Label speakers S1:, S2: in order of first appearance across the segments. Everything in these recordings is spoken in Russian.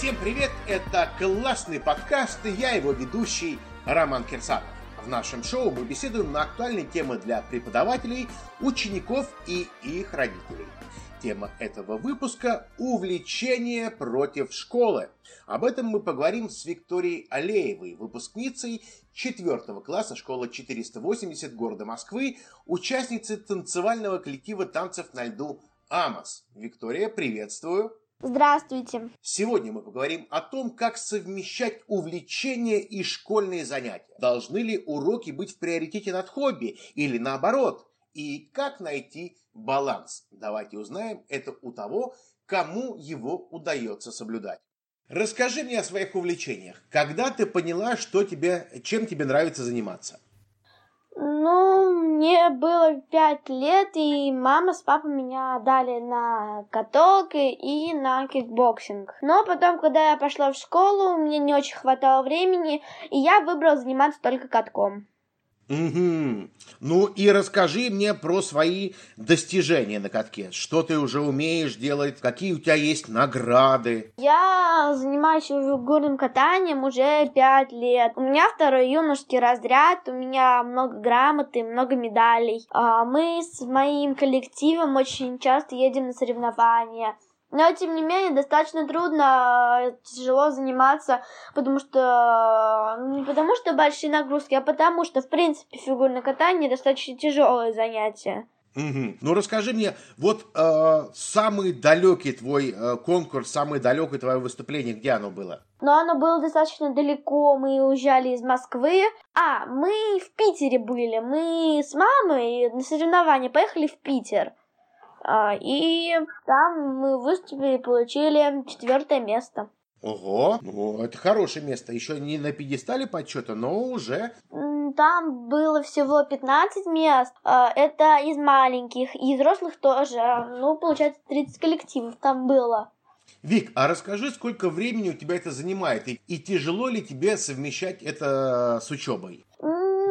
S1: Всем привет! Это классный подкаст, и я его ведущий Роман Кирсанов. В нашем шоу мы беседуем на актуальные темы для преподавателей, учеников и их родителей. Тема этого выпуска – увлечение против школы. Об этом мы поговорим с Викторией Алеевой, выпускницей 4 класса школы 480 города Москвы, участницей танцевального коллектива танцев на льду «Амос». Виктория, приветствую!
S2: Здравствуйте.
S1: Сегодня мы поговорим о том, как совмещать увлечения и школьные занятия. Должны ли уроки быть в приоритете над хобби или наоборот? И как найти баланс? Давайте узнаем это у того, кому его удается соблюдать. Расскажи мне о своих увлечениях. Когда ты поняла, что тебе, чем тебе нравится заниматься?
S2: Ну, мне было пять лет, и мама с папой меня дали на каток и на кикбоксинг. Но потом, когда я пошла в школу, мне не очень хватало времени, и я выбрала заниматься только катком.
S1: Угу. Ну и расскажи мне про свои достижения на катке. Что ты уже умеешь делать? Какие у тебя есть награды?
S2: Я занимаюсь фигурным катанием уже пять лет. У меня второй юношеский разряд, у меня много грамот и много медалей. А, мы с моим коллективом очень часто едем на соревнования. Но, тем не менее, достаточно трудно, тяжело заниматься, потому что... Не потому что большие нагрузки, а потому что, в принципе, фигурное катание достаточно тяжелое занятие.
S1: Угу. Ну расскажи мне, вот э, самый далекий твой э, конкурс, самое далекое твое выступление, где оно было?
S2: Но оно было достаточно далеко, мы уезжали из Москвы. А, мы в Питере были, мы с мамой на соревнования поехали в Питер. А, и там мы выступили и получили четвертое место.
S1: Ого, ну это хорошее место. Еще не на пьедестале подсчета, но уже.
S2: Там было всего 15 мест. А, это из маленьких, и из взрослых тоже. Ну, получается, 30 коллективов там было.
S1: Вик, а расскажи, сколько времени у тебя это занимает, и, и тяжело ли тебе совмещать это с учебой?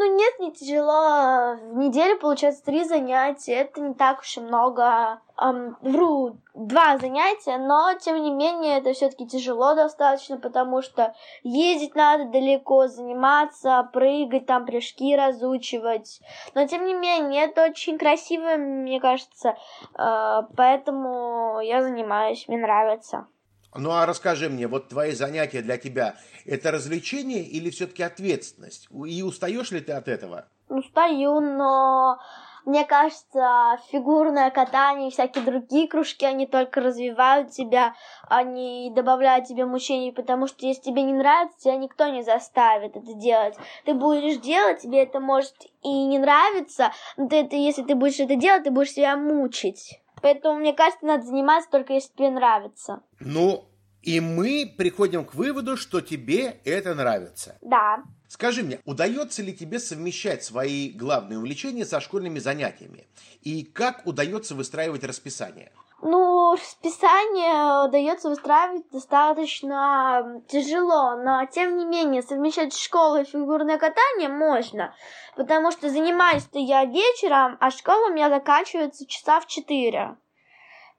S2: Ну, нет, не тяжело. В неделю получается три занятия. Это не так уж и много. Эм, вру, два занятия, но, тем не менее, это все-таки тяжело достаточно, потому что ездить надо далеко, заниматься, прыгать, там прыжки разучивать. Но, тем не менее, это очень красиво, мне кажется. Э, поэтому я занимаюсь, мне нравится.
S1: Ну а расскажи мне, вот твои занятия для тебя это развлечение или все-таки ответственность? И устаешь ли ты от этого?
S2: Устаю, но мне кажется, фигурное катание и всякие другие кружки, они только развивают тебя, они добавляют тебе мучений, потому что если тебе не нравится, тебя никто не заставит это делать. Ты будешь делать, тебе это может и не нравиться, но ты это, если ты будешь это делать, ты будешь себя мучить. Поэтому, мне кажется, надо заниматься только если тебе нравится.
S1: Ну, и мы приходим к выводу, что тебе это нравится.
S2: Да.
S1: Скажи мне, удается ли тебе совмещать свои главные увлечения со школьными занятиями? И как удается выстраивать расписание?
S2: Ну, расписание удается выстраивать достаточно тяжело, но тем не менее совмещать школу и фигурное катание можно, потому что занимаюсь-то я вечером, а школа у меня заканчивается часа в четыре.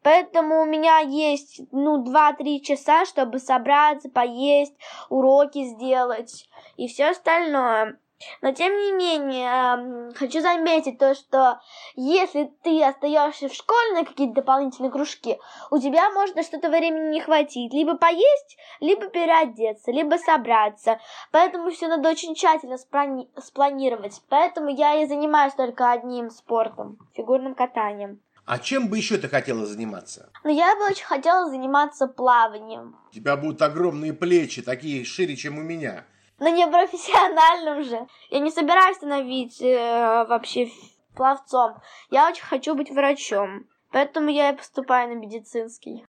S2: Поэтому у меня есть, ну, 2-3 часа, чтобы собраться, поесть, уроки сделать и все остальное. Но тем не менее, хочу заметить то, что если ты остаешься в школе на какие-то дополнительные кружки, у тебя может на что-то времени не хватить. Либо поесть, либо переодеться, либо собраться. Поэтому все надо очень тщательно спланировать. Поэтому я и занимаюсь только одним спортом, фигурным катанием.
S1: А чем бы еще ты хотела заниматься?
S2: Ну, я бы очень хотела заниматься плаванием.
S1: У тебя будут огромные плечи, такие шире, чем у меня.
S2: Но не профессиональным же. Я не собираюсь становиться э, вообще пловцом. Я очень хочу быть врачом. Поэтому я и поступаю на медицинский.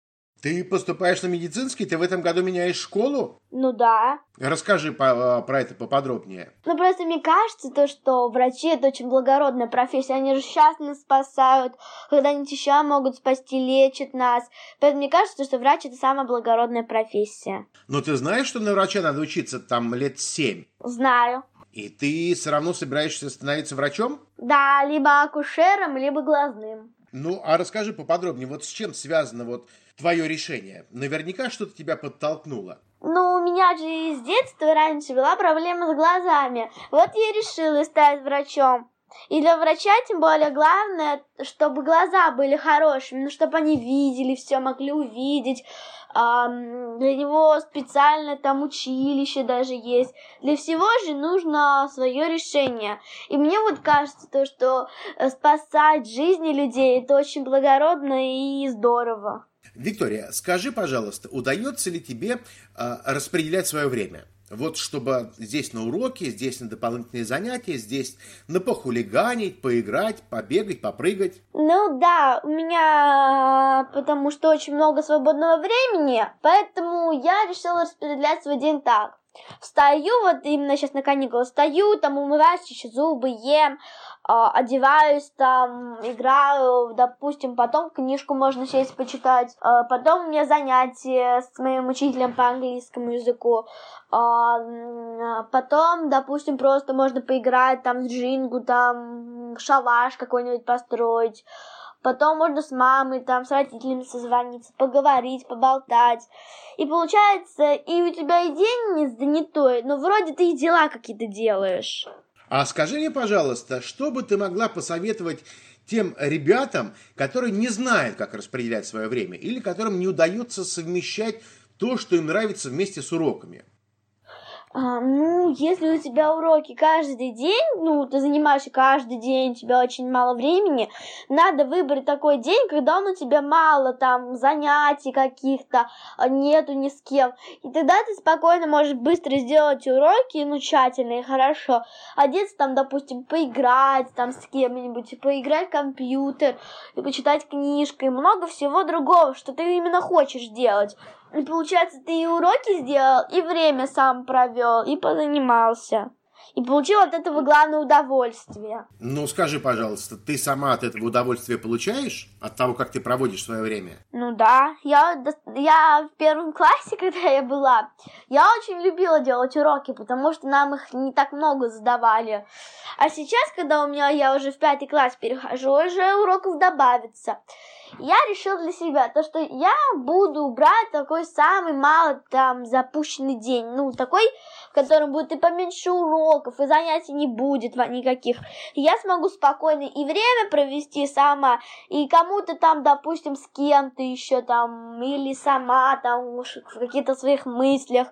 S1: Ты поступаешь на медицинский? Ты в этом году меняешь школу?
S2: Ну да.
S1: Расскажи по, про это поподробнее.
S2: Ну просто мне кажется, то, что врачи это очень благородная профессия. Они же сейчас нас спасают, когда-нибудь еще могут спасти, лечат нас. Поэтому мне кажется, что врач это самая благородная профессия.
S1: Но ты знаешь, что на врача надо учиться там лет семь?
S2: Знаю.
S1: И ты все равно собираешься становиться врачом?
S2: Да, либо акушером, либо глазным.
S1: Ну, а расскажи поподробнее, вот с чем связано вот твое решение? Наверняка что-то тебя подтолкнуло.
S2: Ну, у меня же с детства раньше была проблема с глазами. Вот я решила стать врачом. И для врача, тем более, главное, чтобы глаза были хорошими, ну, чтобы они видели все, могли увидеть. Для него специально там училище даже есть. Для всего же нужно свое решение. И мне вот кажется, то, что э, спасать жизни людей, это очень благородно и здорово.
S1: Виктория, скажи, пожалуйста, удается ли тебе э, распределять свое время? Вот чтобы здесь на уроки, здесь на дополнительные занятия, здесь на похулиганить, поиграть, побегать, попрыгать.
S2: Ну да, у меня потому что очень много свободного времени, поэтому я решила распределять свой день так. Встаю, вот именно сейчас на каникулы встаю, там умываюсь, чищу зубы, ем, одеваюсь, там, играю, допустим, потом книжку можно сесть почитать, а, потом у меня занятия с моим учителем по английскому языку, а, потом, допустим, просто можно поиграть, там, с джингу, там, шалаш какой-нибудь построить, Потом можно с мамой, там, с родителями созвониться, поговорить, поболтать. И получается, и у тебя и день не занятой, но вроде ты и дела какие-то делаешь.
S1: А скажи мне, пожалуйста, что бы ты могла посоветовать тем ребятам, которые не знают, как распределять свое время, или которым не удается совмещать то, что им нравится вместе с уроками?
S2: А, ну, если у тебя уроки каждый день, ну, ты занимаешься каждый день, у тебя очень мало времени, надо выбрать такой день, когда у тебя мало там занятий каких-то, а, нету ни с кем. И тогда ты спокойно можешь быстро сделать уроки, ну, тщательно и хорошо. Одеться там, допустим, поиграть там с кем-нибудь, поиграть в компьютер, и почитать книжку, и много всего другого, что ты именно хочешь делать. И получается, ты и уроки сделал, и время сам провел, и позанимался. И получил от этого главное удовольствие.
S1: Ну, скажи, пожалуйста, ты сама от этого удовольствия получаешь? От того, как ты проводишь свое время?
S2: Ну да. Я, я в первом классе, когда я была, я очень любила делать уроки, потому что нам их не так много задавали. А сейчас, когда у меня я уже в пятый класс перехожу, уже уроков добавится я решил для себя то, что я буду брать такой самый мало там запущенный день, ну, такой, в котором будет и поменьше уроков, и занятий не будет никаких. я смогу спокойно и время провести сама, и кому-то там, допустим, с кем-то еще там, или сама там в каких-то своих мыслях.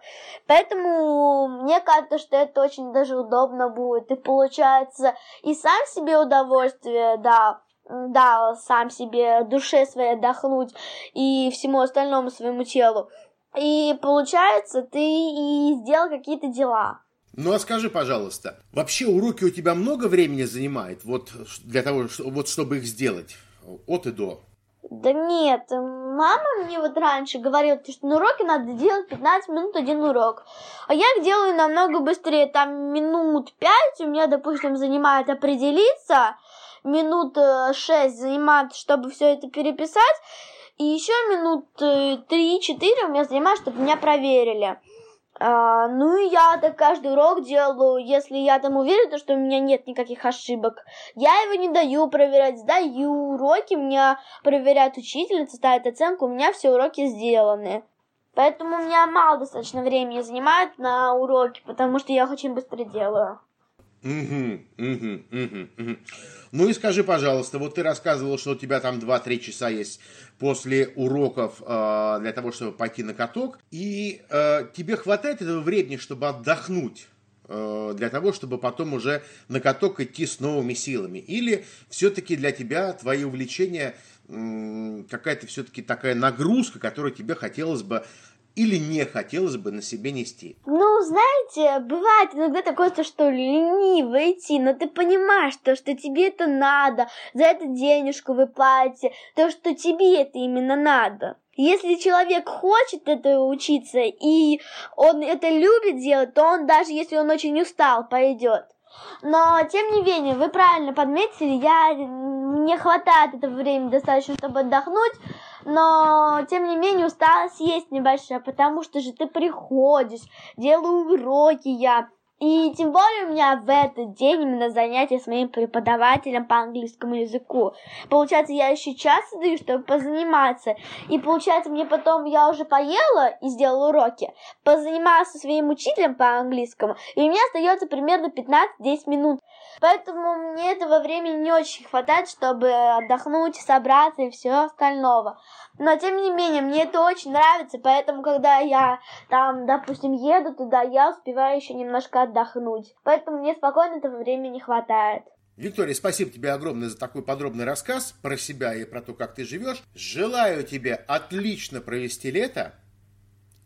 S2: Поэтому мне кажется, что это очень даже удобно будет. И получается и сам себе удовольствие, да, да, сам себе душе своей отдохнуть и всему остальному своему телу. И получается, ты и сделал какие-то дела.
S1: Ну а скажи, пожалуйста, вообще уроки у тебя много времени занимает, вот для того, вот чтобы их сделать, от и до?
S2: Да нет, мама мне вот раньше говорила, что на уроке надо делать 15 минут один урок. А я их делаю намного быстрее, там минут 5 у меня, допустим, занимает определиться, минут э, шесть занимает, чтобы все это переписать, и еще минут э, три-четыре у меня занимает, чтобы меня проверили. А, ну и я так каждый урок делаю, если я там уверена, что у меня нет никаких ошибок. Я его не даю проверять, сдаю уроки, меня проверяет учительница, ставит оценку, у меня все уроки сделаны. Поэтому у меня мало достаточно времени занимает на уроки, потому что я их очень быстро делаю.
S1: Угу, угу, угу, угу. Ну и скажи, пожалуйста, вот ты рассказывал, что у тебя там 2-3 часа есть после уроков э, для того, чтобы пойти на каток, и э, тебе хватает этого времени, чтобы отдохнуть? Э, для того, чтобы потом уже на каток идти с новыми силами? Или все-таки для тебя твои увлечения какая-то все-таки такая нагрузка, которую тебе хотелось бы или не хотелось бы на себе нести?
S2: Ну, знаете, бывает иногда такое, то, что лениво идти, но ты понимаешь, то, что тебе это надо, за это денежку вы платите, то, что тебе это именно надо. Если человек хочет это учиться, и он это любит делать, то он даже если он очень устал, пойдет. Но, тем не менее, вы правильно подметили, я не хватает этого времени достаточно, чтобы отдохнуть, но, тем не менее, усталость есть небольшая, потому что же ты приходишь, делаю уроки я, И тем более у меня в этот день именно занятие с моим преподавателем по английскому языку. Получается, я еще час даю, чтобы позаниматься. И получается, мне потом я уже поела и сделала уроки, позанималась со своим учителем по английскому, и у меня остается примерно 15-10 минут. Поэтому мне этого времени не очень хватает, чтобы отдохнуть, собраться и все остального. Но тем не менее, мне это очень нравится, поэтому когда я там, допустим, еду туда, я успеваю еще немножко отдохнуть. Поэтому мне спокойно этого времени хватает.
S1: Виктория, спасибо тебе огромное за такой подробный рассказ про себя и про то, как ты живешь. Желаю тебе отлично провести лето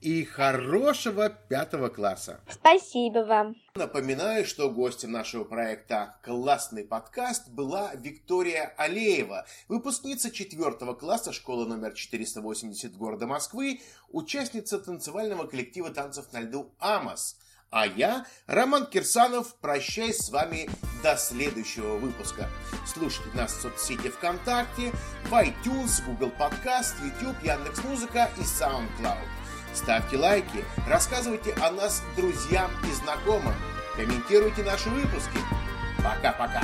S1: и хорошего пятого класса.
S2: Спасибо вам.
S1: Напоминаю, что гостем нашего проекта «Классный подкаст» была Виктория Алеева, выпускница четвертого класса школы номер 480 города Москвы, участница танцевального коллектива танцев на льду «Амос». А я, Роман Кирсанов, прощаюсь с вами до следующего выпуска. Слушайте нас в соцсети ВКонтакте, в iTunes, Google Podcast, YouTube, Яндекс.Музыка и SoundCloud. Ставьте лайки, рассказывайте о нас друзьям и знакомым, комментируйте наши выпуски. Пока-пока.